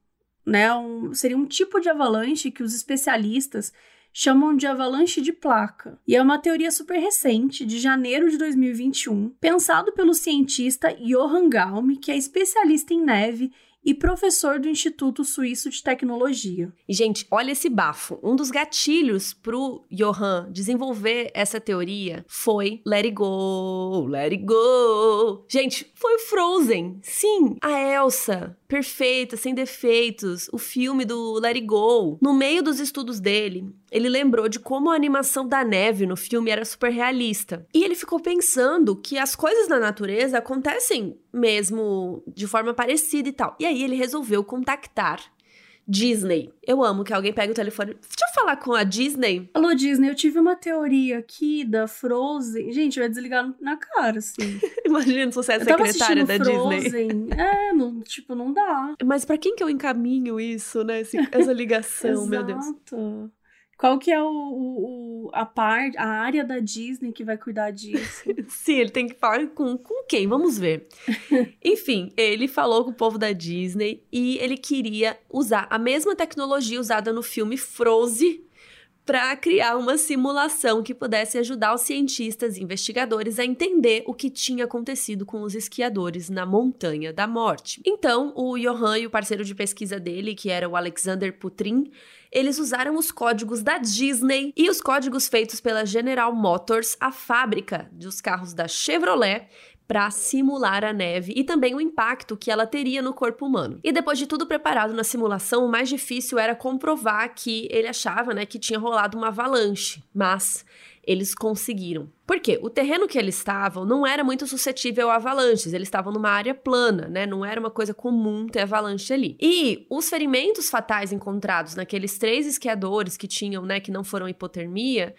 né? Um, seria um tipo de avalanche que os especialistas chamam de avalanche de placa, e é uma teoria super recente, de janeiro de 2021, pensado pelo cientista Johann Gaume, que é especialista em neve e professor do Instituto Suíço de Tecnologia. E, gente, olha esse bafo. Um dos gatilhos pro Johan desenvolver essa teoria foi Let It Go, Let It Go. Gente, foi Frozen. Sim, a Elsa perfeita, sem defeitos, o filme do Let It Go. No meio dos estudos dele, ele lembrou de como a animação da neve no filme era super realista. E ele ficou pensando que as coisas na natureza acontecem mesmo de forma parecida e tal. E aí ele resolveu contactar Disney. Eu amo que alguém pegue o telefone. Deixa eu falar com a Disney. Alô, Disney, eu tive uma teoria aqui da Frozen. Gente, vai desligar na cara, assim. Imagina se você é secretária da Frozen. Disney. É, não, tipo, não dá. Mas para quem que eu encaminho isso, né? Esse, essa ligação, meu Deus. Exato. Qual que é o, o, a parte, a área da Disney que vai cuidar disso? Sim, ele tem que falar com, com quem? Vamos ver. Enfim, ele falou com o povo da Disney e ele queria usar a mesma tecnologia usada no filme Frozen para criar uma simulação que pudesse ajudar os cientistas e investigadores a entender o que tinha acontecido com os esquiadores na Montanha da Morte. Então, o Johan e o parceiro de pesquisa dele, que era o Alexander Putrin, eles usaram os códigos da Disney e os códigos feitos pela General Motors, a fábrica dos carros da Chevrolet, para simular a neve e também o impacto que ela teria no corpo humano. E depois de tudo preparado na simulação, o mais difícil era comprovar que ele achava, né, que tinha rolado uma avalanche, mas eles conseguiram. Por quê? O terreno que eles estavam não era muito suscetível a avalanches, eles estavam numa área plana, né? Não era uma coisa comum ter avalanche ali. E os ferimentos fatais encontrados naqueles três esquiadores que tinham, né, que não foram hipotermia,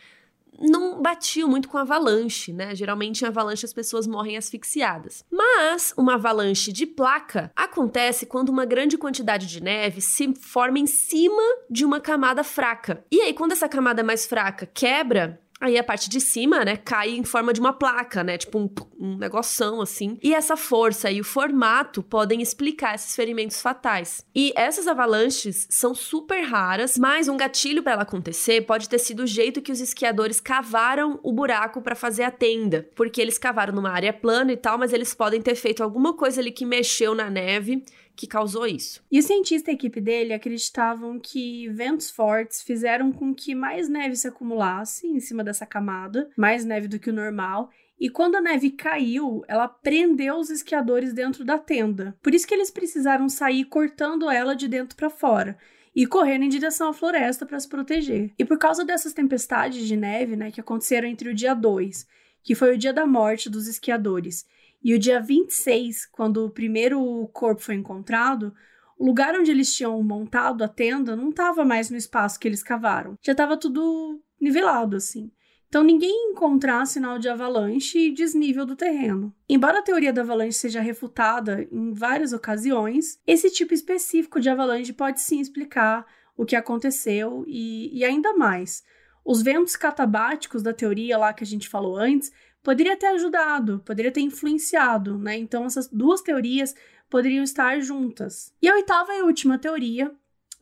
não batiam muito com avalanche, né? Geralmente em avalanche as pessoas morrem asfixiadas. Mas uma avalanche de placa acontece quando uma grande quantidade de neve se forma em cima de uma camada fraca. E aí, quando essa camada mais fraca quebra, Aí a parte de cima, né, cai em forma de uma placa, né? Tipo um, um negoção assim. E essa força e o formato podem explicar esses ferimentos fatais. E essas avalanches são super raras, mas um gatilho para ela acontecer pode ter sido o jeito que os esquiadores cavaram o buraco para fazer a tenda. Porque eles cavaram numa área plana e tal, mas eles podem ter feito alguma coisa ali que mexeu na neve que causou isso. E o cientista e a equipe dele acreditavam que ventos fortes fizeram com que mais neve se acumulasse em cima dessa camada, mais neve do que o normal, e quando a neve caiu, ela prendeu os esquiadores dentro da tenda. Por isso que eles precisaram sair cortando ela de dentro para fora e correndo em direção à floresta para se proteger. E por causa dessas tempestades de neve, né, que aconteceram entre o dia 2, que foi o dia da morte dos esquiadores, e o dia 26, quando o primeiro corpo foi encontrado, o lugar onde eles tinham montado a tenda não estava mais no espaço que eles cavaram. Já estava tudo nivelado, assim. Então ninguém encontrar sinal de avalanche e desnível do terreno. Embora a teoria da avalanche seja refutada em várias ocasiões, esse tipo específico de avalanche pode sim explicar o que aconteceu e, e ainda mais. Os ventos catabáticos da teoria lá que a gente falou antes poderia ter ajudado, poderia ter influenciado, né? Então essas duas teorias poderiam estar juntas. E a oitava e última teoria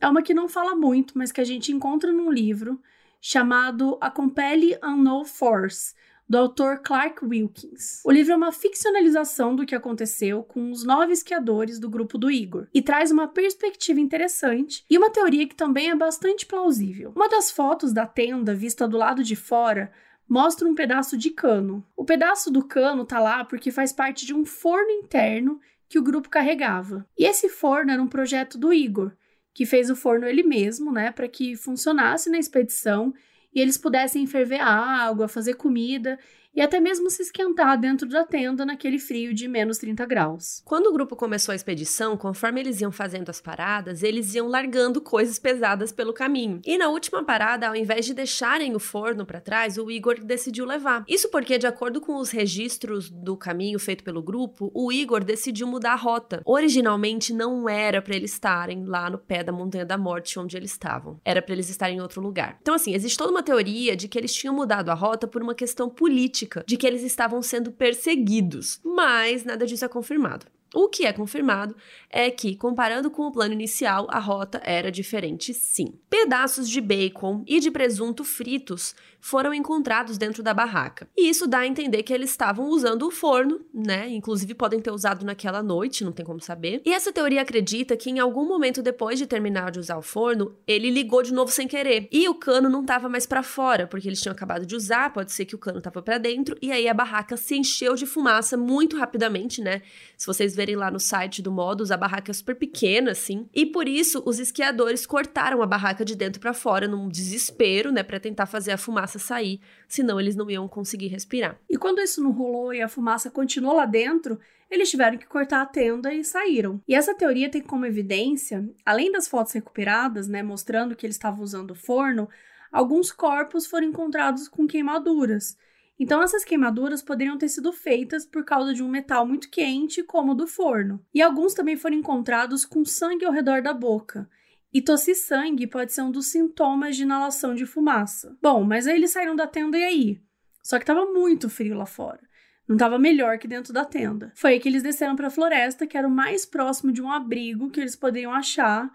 é uma que não fala muito, mas que a gente encontra num livro chamado A Compelling Unknown Force, do autor Clark Wilkins. O livro é uma ficcionalização do que aconteceu com os nove esquiadores do grupo do Igor e traz uma perspectiva interessante e uma teoria que também é bastante plausível. Uma das fotos da tenda vista do lado de fora mostra um pedaço de cano. O pedaço do cano tá lá porque faz parte de um forno interno que o grupo carregava. E esse forno era um projeto do Igor, que fez o forno ele mesmo, né, para que funcionasse na expedição e eles pudessem ferver água, fazer comida e até mesmo se esquentar dentro da tenda naquele frio de menos 30 graus. Quando o grupo começou a expedição, conforme eles iam fazendo as paradas, eles iam largando coisas pesadas pelo caminho. E na última parada, ao invés de deixarem o forno para trás, o Igor decidiu levar. Isso porque, de acordo com os registros do caminho feito pelo grupo, o Igor decidiu mudar a rota. Originalmente não era para eles estarem lá no pé da Montanha da Morte onde eles estavam. Era para eles estarem em outro lugar. Então, assim, existe toda uma teoria de que eles tinham mudado a rota por uma questão política de que eles estavam sendo perseguidos, mas nada disso é confirmado. O que é confirmado é que, comparando com o plano inicial, a rota era diferente sim. Pedaços de bacon e de presunto fritos foram encontrados dentro da barraca. E isso dá a entender que eles estavam usando o forno, né? Inclusive podem ter usado naquela noite, não tem como saber. E essa teoria acredita que em algum momento depois de terminar de usar o forno, ele ligou de novo sem querer. E o cano não estava mais para fora, porque eles tinham acabado de usar, pode ser que o cano estava para dentro, e aí a barraca se encheu de fumaça muito rapidamente, né? Se vocês verem verem lá no site do Modus, a barraca é super pequena, assim. E por isso, os esquiadores cortaram a barraca de dentro para fora, num desespero, né, para tentar fazer a fumaça sair. Senão, eles não iam conseguir respirar. E quando isso não rolou e a fumaça continuou lá dentro, eles tiveram que cortar a tenda e saíram. E essa teoria tem como evidência, além das fotos recuperadas, né, mostrando que eles estavam usando o forno, alguns corpos foram encontrados com queimaduras. Então, essas queimaduras poderiam ter sido feitas por causa de um metal muito quente, como o do forno. E alguns também foram encontrados com sangue ao redor da boca. E tossir sangue pode ser um dos sintomas de inalação de fumaça. Bom, mas aí eles saíram da tenda e aí? Só que estava muito frio lá fora. Não estava melhor que dentro da tenda. Foi aí que eles desceram para a floresta, que era o mais próximo de um abrigo que eles poderiam achar,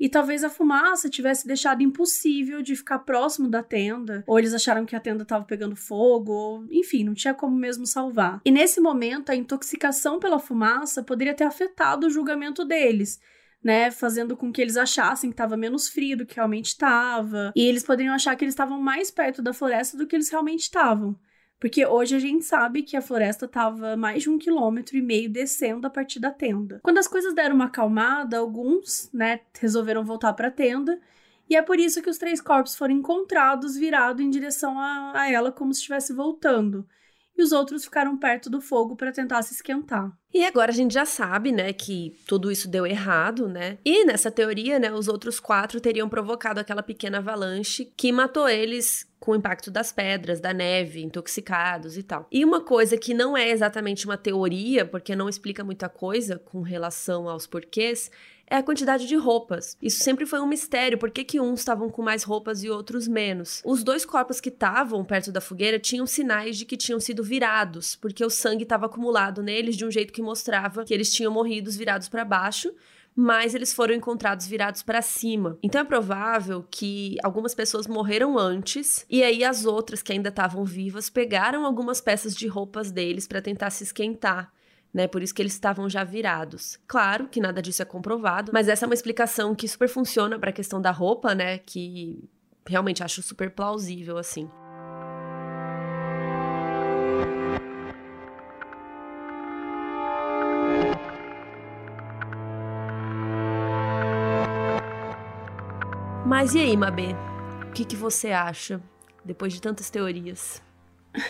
e talvez a fumaça tivesse deixado impossível de ficar próximo da tenda, ou eles acharam que a tenda estava pegando fogo, ou enfim, não tinha como mesmo salvar. E nesse momento, a intoxicação pela fumaça poderia ter afetado o julgamento deles. Né, fazendo com que eles achassem que estava menos frio do que realmente estava, e eles poderiam achar que eles estavam mais perto da floresta do que eles realmente estavam. Porque hoje a gente sabe que a floresta estava mais de um quilômetro e meio descendo a partir da tenda. Quando as coisas deram uma acalmada, alguns, né, resolveram voltar para a tenda. E é por isso que os três corpos foram encontrados virados em direção a, a ela como se estivesse voltando e os outros ficaram perto do fogo para tentar se esquentar. E agora a gente já sabe, né, que tudo isso deu errado, né? E nessa teoria, né, os outros quatro teriam provocado aquela pequena avalanche que matou eles com o impacto das pedras, da neve, intoxicados e tal. E uma coisa que não é exatamente uma teoria, porque não explica muita coisa com relação aos porquês, é a quantidade de roupas. Isso sempre foi um mistério, por que, que uns estavam com mais roupas e outros menos. Os dois corpos que estavam perto da fogueira tinham sinais de que tinham sido virados, porque o sangue estava acumulado neles de um jeito que mostrava que eles tinham morrido virados para baixo, mas eles foram encontrados virados para cima. Então é provável que algumas pessoas morreram antes e aí as outras que ainda estavam vivas pegaram algumas peças de roupas deles para tentar se esquentar né? Por isso que eles estavam já virados. Claro que nada disso é comprovado, mas essa é uma explicação que super funciona para a questão da roupa, né? Que realmente acho super plausível assim. Mas e aí, Mabê? O que, que você acha depois de tantas teorias?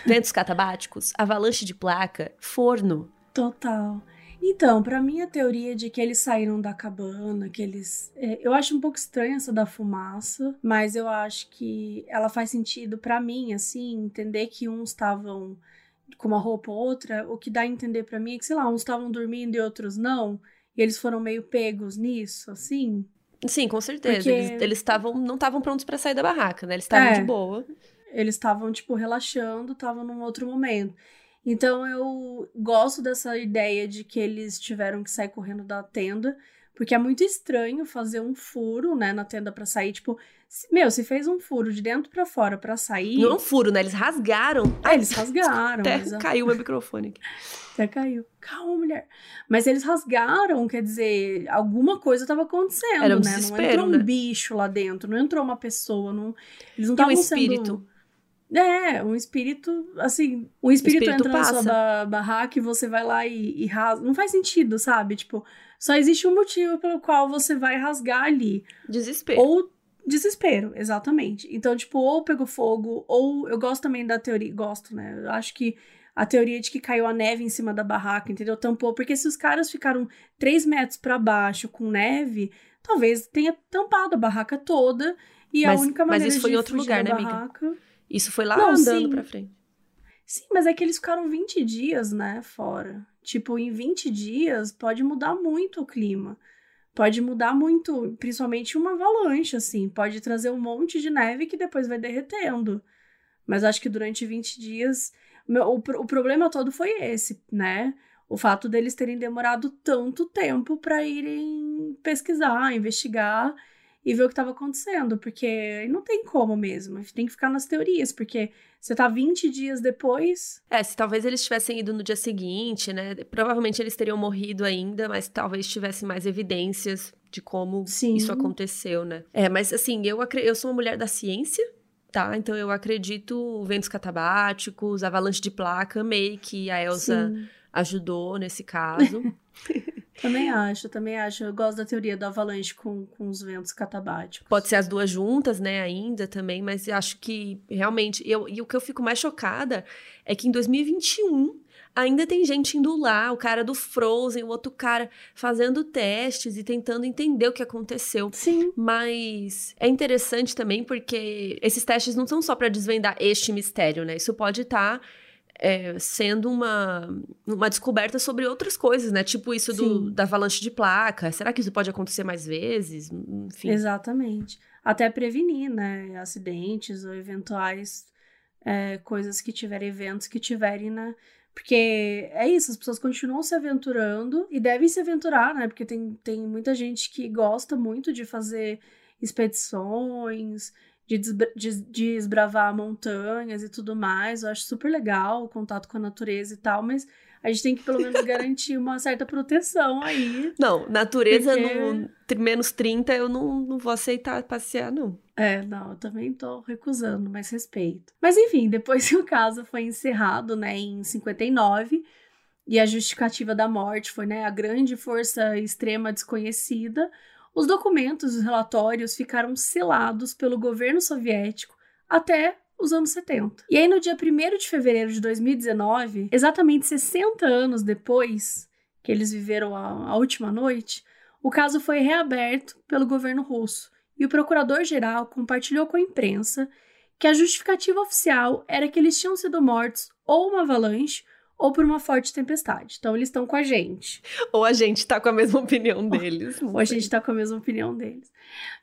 Ventos catabáticos, avalanche de placa, forno. Total. Então, para mim a teoria de que eles saíram da cabana, que eles, é, eu acho um pouco estranha essa da fumaça, mas eu acho que ela faz sentido para mim, assim, entender que uns estavam com uma roupa ou outra, o que dá a entender para mim é que, sei lá, uns estavam dormindo e outros não, e eles foram meio pegos nisso, assim. Sim, com certeza. Porque... Eles estavam, não estavam prontos para sair da barraca, né? Eles estavam é, de boa. Eles estavam, tipo, relaxando, estavam num outro momento. Então eu gosto dessa ideia de que eles tiveram que sair correndo da tenda, porque é muito estranho fazer um furo, né, na tenda para sair, tipo, meu, se fez um furo de dentro para fora para sair. Não é um furo, né? Eles rasgaram. É, eles rasgaram. Até mas... caiu meu microfone aqui. Até caiu. Calma, mulher. Mas eles rasgaram, quer dizer, alguma coisa estava acontecendo, Era um né? Não entrou um né? bicho lá dentro, não entrou uma pessoa, não. Eles não estavam um espírito. Sendo é, um espírito, assim, um espírito, espírito entra passa. na sua barraca e você vai lá e, e rasga. Não faz sentido, sabe? Tipo, só existe um motivo pelo qual você vai rasgar ali. Desespero. Ou desespero, exatamente. Então, tipo, ou pegou fogo, ou eu gosto também da teoria, gosto, né? Eu acho que a teoria de que caiu a neve em cima da barraca, entendeu? Tampou, porque se os caras ficaram 3 metros para baixo com neve, talvez tenha tampado a barraca toda e mas, a única maneira mas isso foi em outro lugar, né, barraca... amiga? Isso foi lá Não, andando sim. pra frente. Sim, mas é que eles ficaram 20 dias, né, fora. Tipo, em 20 dias pode mudar muito o clima. Pode mudar muito, principalmente uma avalanche, assim. Pode trazer um monte de neve que depois vai derretendo. Mas acho que durante 20 dias. O, o problema todo foi esse, né? O fato deles terem demorado tanto tempo para irem pesquisar, investigar e ver o que estava acontecendo, porque não tem como mesmo, tem que ficar nas teorias, porque você tá 20 dias depois. É, se talvez eles tivessem ido no dia seguinte, né? Provavelmente eles teriam morrido ainda, mas talvez tivessem mais evidências de como Sim. isso aconteceu, né? É, mas assim, eu, eu sou uma mulher da ciência, tá? Então eu acredito ventos catabáticos, avalanche de placa, amei que a Elsa. Sim ajudou nesse caso. Também acho, também acho. Eu gosto da teoria da avalanche com, com os ventos catabáticos. Pode ser as duas juntas, né, ainda também, mas acho que realmente. Eu, e o que eu fico mais chocada é que em 2021 ainda tem gente indo lá, o cara do Frozen, o outro cara fazendo testes e tentando entender o que aconteceu. Sim. Mas é interessante também porque esses testes não são só para desvendar este mistério, né? Isso pode estar. Tá é, sendo uma, uma descoberta sobre outras coisas, né? Tipo isso do, da avalanche de placa. Será que isso pode acontecer mais vezes? Enfim. Exatamente. Até prevenir, né? Acidentes ou eventuais é, coisas que tiverem, eventos que tiverem na. Porque é isso, as pessoas continuam se aventurando e devem se aventurar, né? Porque tem, tem muita gente que gosta muito de fazer expedições, de, de, desbravar montanhas e tudo mais. Eu acho super legal o contato com a natureza e tal, mas a gente tem que pelo menos garantir uma certa proteção aí. Não, natureza porque... no menos 30 eu não, não vou aceitar passear, não. É, não, eu também tô recusando, mas respeito. Mas enfim, depois que o caso foi encerrado, né, em 59, e a justificativa da morte foi, né, a grande força extrema desconhecida, os documentos e relatórios ficaram selados pelo governo soviético até os anos 70. E aí, no dia 1 de fevereiro de 2019, exatamente 60 anos depois que eles viveram a, a última noite, o caso foi reaberto pelo governo russo e o procurador-geral compartilhou com a imprensa que a justificativa oficial era que eles tinham sido mortos ou uma avalanche ou por uma forte tempestade. Então eles estão com a gente. Ou a gente tá com a mesma opinião deles. ou a gente tá com a mesma opinião deles.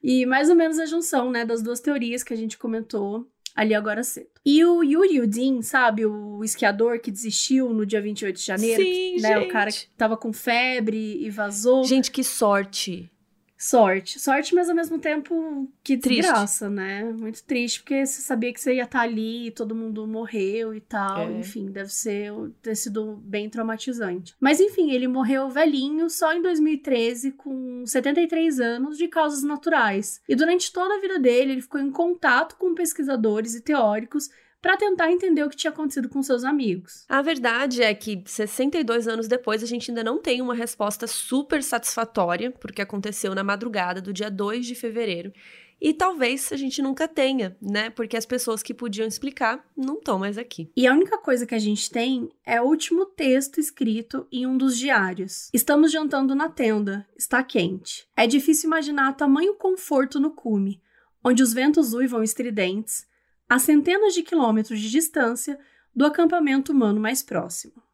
E mais ou menos a junção, né, das duas teorias que a gente comentou ali agora cedo. E o Yuri Udin, sabe, o esquiador que desistiu no dia 28 de janeiro, Sim, né, gente. o cara que tava com febre e vazou. Gente, que sorte sorte. Sorte, mas ao mesmo tempo que desgraça, né? Muito triste, porque você sabia que você ia estar ali e todo mundo morreu e tal. É. Enfim, deve ser ter sido bem traumatizante. Mas enfim, ele morreu velhinho só em 2013, com 73 anos, de causas naturais. E durante toda a vida dele, ele ficou em contato com pesquisadores e teóricos para tentar entender o que tinha acontecido com seus amigos. A verdade é que 62 anos depois a gente ainda não tem uma resposta super satisfatória porque aconteceu na madrugada do dia 2 de fevereiro. E talvez a gente nunca tenha, né? Porque as pessoas que podiam explicar não estão mais aqui. E a única coisa que a gente tem é o último texto escrito em um dos diários. Estamos jantando na tenda, está quente. É difícil imaginar tamanho conforto no cume, onde os ventos uivam estridentes, a centenas de quilômetros de distância do acampamento humano mais próximo.